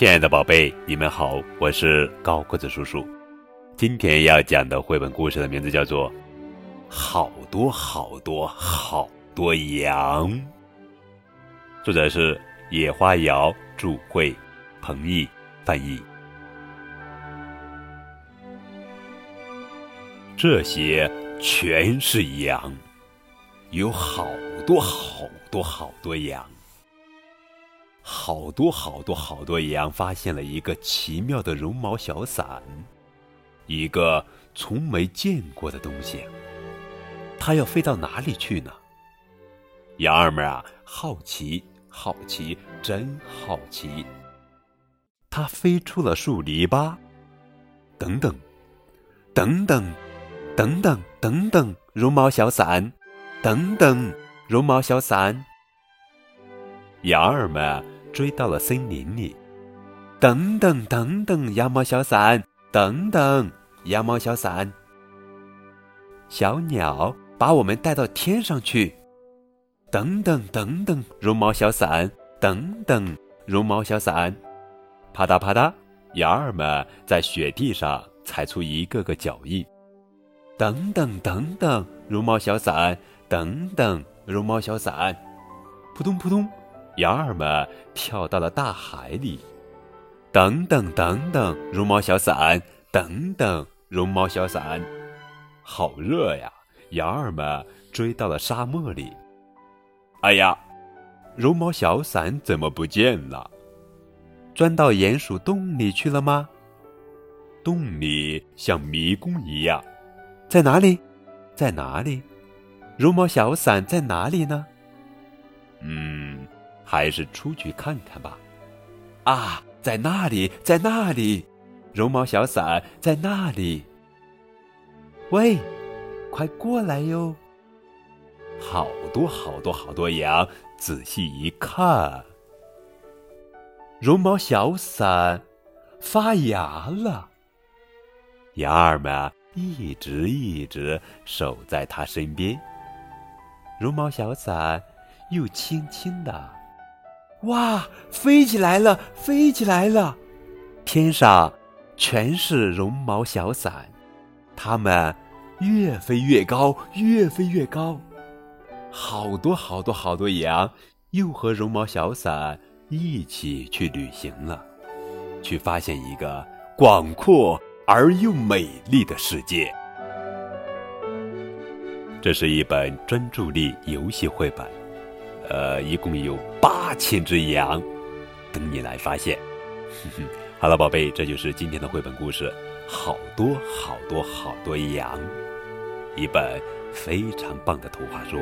亲爱的宝贝，你们好，我是高个子叔叔。今天要讲的绘本故事的名字叫做《好多好多好多羊》，作者是野花瑶著，绘，彭毅翻译。这些全是羊，有好多好多好多羊。好多好多好多羊发现了一个奇妙的绒毛小伞，一个从没见过的东西。它要飞到哪里去呢？羊儿们啊，好奇，好奇，真好奇。它飞出了树篱笆。等等，等等，等等，等等，绒毛小伞，等等，绒毛小伞。羊儿们追到了森林里，等等等等，羊毛小伞，等等，羊毛小伞。小鸟把我们带到天上去，等等等等，绒毛小伞，等等，绒毛小伞。啪嗒啪嗒，羊儿们在雪地上踩出一个个脚印，等等等等，绒毛小伞，等等，绒毛小伞。扑通扑通。羊儿们跳到了大海里，等等等等，绒毛小伞，等等，绒毛小伞，好热呀！羊儿们追到了沙漠里，哎呀，绒毛小伞怎么不见了？钻到鼹鼠洞里去了吗？洞里像迷宫一样，在哪里？在哪里？绒毛小伞在哪里呢？还是出去看看吧。啊，在那里，在那里，绒毛小伞在那里。喂，快过来哟！好多好多好多羊，仔细一看，绒毛小伞发芽了。羊儿们一直一直守在它身边，绒毛小伞又轻轻的。哇，飞起来了，飞起来了！天上全是绒毛小伞，它们越飞越高，越飞越高。好多好多好多羊又和绒毛小伞一起去旅行了，去发现一个广阔而又美丽的世界。这是一本专注力游戏绘本。呃，一共有八千只羊，等你来发现。好了，宝贝，这就是今天的绘本故事。好多好多好多羊，一本非常棒的图画书。